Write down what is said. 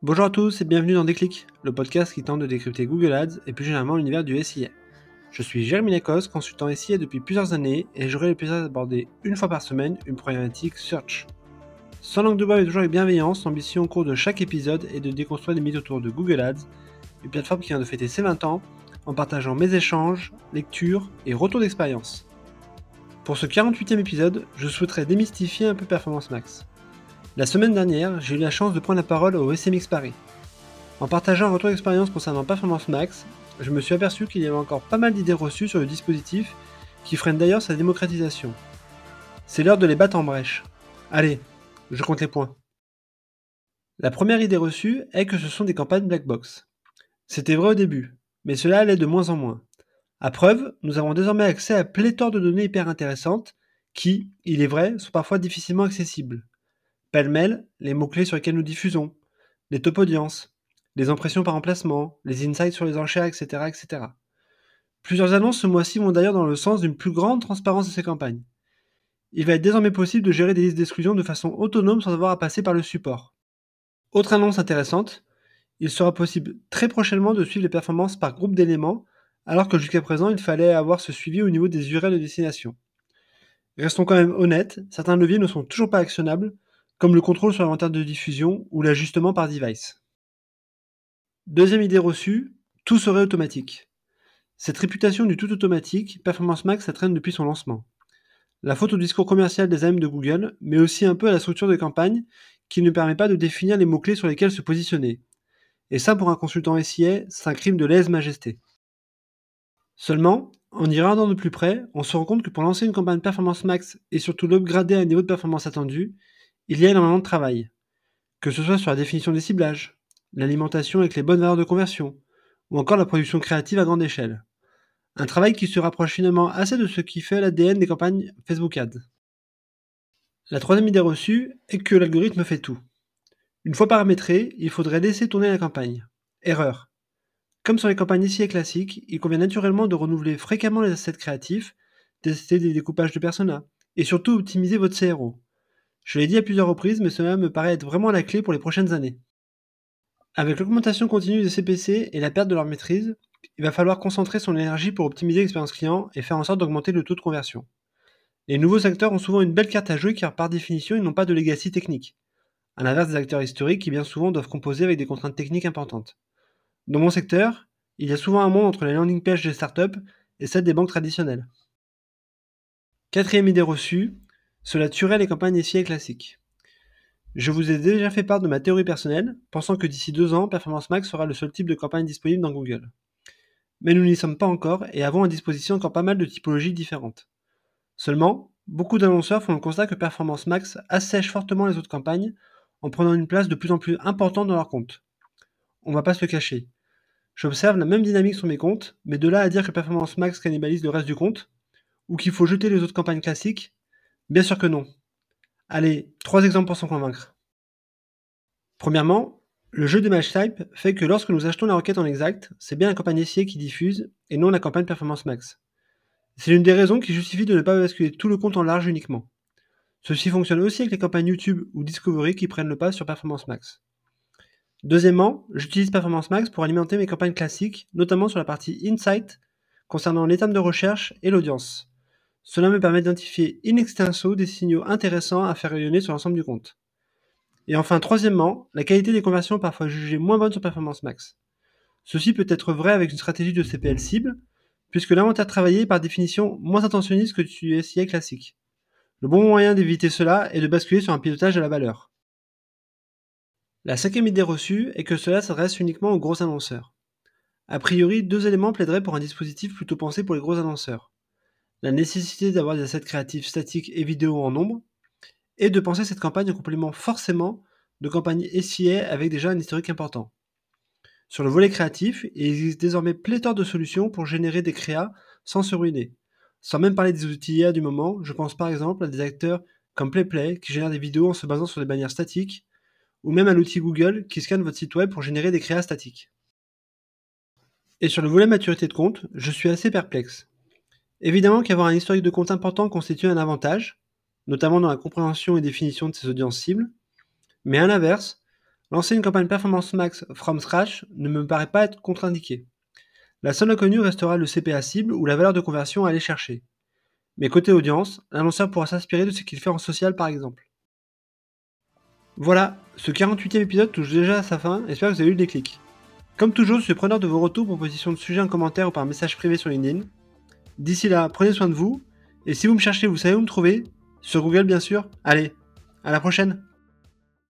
Bonjour à tous et bienvenue dans Déclic, le podcast qui tente de décrypter Google Ads et plus généralement l'univers du SIA. Je suis Jérémy Lacoste, consultant SIA depuis plusieurs années et j'aurai le plaisir d'aborder une fois par semaine une problématique search. Sans langue de bois mais toujours avec bienveillance, l'ambition au cours de chaque épisode est de déconstruire les mythes autour de Google Ads, une plateforme qui vient de fêter ses 20 ans, en partageant mes échanges, lectures et retours d'expérience. Pour ce 48e épisode, je souhaiterais démystifier un peu Performance Max. La semaine dernière, j'ai eu la chance de prendre la parole au SMX Paris. En partageant un retour d'expérience concernant Performance Max, je me suis aperçu qu'il y avait encore pas mal d'idées reçues sur le dispositif qui freinent d'ailleurs sa démocratisation. C'est l'heure de les battre en brèche. Allez, je compte les points. La première idée reçue est que ce sont des campagnes black box. C'était vrai au début, mais cela allait de moins en moins. À preuve, nous avons désormais accès à pléthore de données hyper intéressantes qui, il est vrai, sont parfois difficilement accessibles. Pêle-mêle, les mots-clés sur lesquels nous diffusons, les top audiences, les impressions par emplacement, les insights sur les enchères, etc., etc. Plusieurs annonces ce mois-ci vont d'ailleurs dans le sens d'une plus grande transparence de ces campagnes. Il va être désormais possible de gérer des listes d'exclusion de façon autonome sans avoir à passer par le support. Autre annonce intéressante, il sera possible très prochainement de suivre les performances par groupe d'éléments, alors que jusqu'à présent il fallait avoir ce suivi au niveau des URL de destination. Restons quand même honnêtes, certains leviers ne sont toujours pas actionnables, comme le contrôle sur l'inventaire de diffusion ou l'ajustement par device. Deuxième idée reçue, tout serait automatique. Cette réputation du tout automatique, Performance Max, ça traîne depuis son lancement. La faute au discours commercial des AM de Google, mais aussi un peu à la structure de campagne qui ne permet pas de définir les mots-clés sur lesquels se positionner. Et ça, pour un consultant SIA, c'est un crime de lèse-majesté. Seulement, en y regardant de plus près, on se rend compte que pour lancer une campagne Performance Max et surtout l'upgrader à un niveau de performance attendu, il y a énormément de travail. Que ce soit sur la définition des ciblages, l'alimentation avec les bonnes valeurs de conversion, ou encore la production créative à grande échelle. Un travail qui se rapproche finalement assez de ce qui fait l'ADN des campagnes Facebook Ads. La troisième idée reçue est que l'algorithme fait tout. Une fois paramétré, il faudrait laisser tourner la campagne. Erreur. Comme sur les campagnes ici et classiques, il convient naturellement de renouveler fréquemment les assets créatifs, tester des découpages de personas, et surtout optimiser votre CRO. Je l'ai dit à plusieurs reprises, mais cela me paraît être vraiment la clé pour les prochaines années. Avec l'augmentation continue des CPC et la perte de leur maîtrise, il va falloir concentrer son énergie pour optimiser l'expérience client et faire en sorte d'augmenter le taux de conversion. Les nouveaux acteurs ont souvent une belle carte à jouer car par définition ils n'ont pas de legacy technique, à l'inverse des acteurs historiques qui bien souvent doivent composer avec des contraintes techniques importantes. Dans mon secteur, il y a souvent un monde entre les landing pages des startups et celles des banques traditionnelles. Quatrième idée reçue, cela tuerait les campagnes SIA classiques. Je vous ai déjà fait part de ma théorie personnelle, pensant que d'ici deux ans, Performance Max sera le seul type de campagne disponible dans Google. Mais nous n'y sommes pas encore et avons à disposition encore pas mal de typologies différentes. Seulement, beaucoup d'annonceurs font le constat que Performance Max assèche fortement les autres campagnes en prenant une place de plus en plus importante dans leur compte. On va pas se le cacher. J'observe la même dynamique sur mes comptes, mais de là à dire que Performance Max cannibalise le reste du compte, ou qu'il faut jeter les autres campagnes classiques, Bien sûr que non. Allez, trois exemples pour s'en convaincre. Premièrement, le jeu de match type fait que lorsque nous achetons la requête en exact, c'est bien la campagne SIA qui diffuse et non la campagne Performance Max. C'est l'une des raisons qui justifie de ne pas basculer tout le compte en large uniquement. Ceci fonctionne aussi avec les campagnes YouTube ou Discovery qui prennent le pas sur Performance Max. Deuxièmement, j'utilise Performance Max pour alimenter mes campagnes classiques, notamment sur la partie Insight concernant les de recherche et l'audience. Cela me permet d'identifier in extenso des signaux intéressants à faire rayonner sur l'ensemble du compte. Et enfin, troisièmement, la qualité des conversions parfois jugée moins bonne sur Performance Max. Ceci peut être vrai avec une stratégie de CPL cible, puisque l'inventaire travaillé est par définition moins intentionniste que du SIA classique. Le bon moyen d'éviter cela est de basculer sur un pilotage à la valeur. La cinquième idée reçue est que cela s'adresse uniquement aux gros annonceurs. A priori, deux éléments plaideraient pour un dispositif plutôt pensé pour les gros annonceurs la nécessité d'avoir des assets créatifs statiques et vidéo en nombre, et de penser cette campagne en complément forcément de campagnes SIA avec déjà un historique important. Sur le volet créatif, il existe désormais pléthore de solutions pour générer des créas sans se ruiner. Sans même parler des outils IA du moment, je pense par exemple à des acteurs comme PlayPlay qui génèrent des vidéos en se basant sur des bannières statiques, ou même à l'outil Google qui scanne votre site web pour générer des créas statiques. Et sur le volet maturité de compte, je suis assez perplexe. Évidemment qu'avoir un historique de compte important constitue un avantage, notamment dans la compréhension et définition de ses audiences cibles, mais à l'inverse, Lancer une campagne Performance Max from scratch ne me paraît pas être contre-indiqué. La seule inconnue restera le CPA cible ou la valeur de conversion à aller chercher. Mais côté audience, l'annonceur pourra s'inspirer de ce qu'il fait en social par exemple. Voilà, ce 48e épisode touche déjà à sa fin, j'espère que vous avez eu le déclic. Comme toujours, je suis preneur de vos retours, propositions de sujets en commentaire ou par message privé sur LinkedIn. D'ici là, prenez soin de vous, et si vous me cherchez, vous savez où me trouver, sur Google bien sûr. Allez, à la prochaine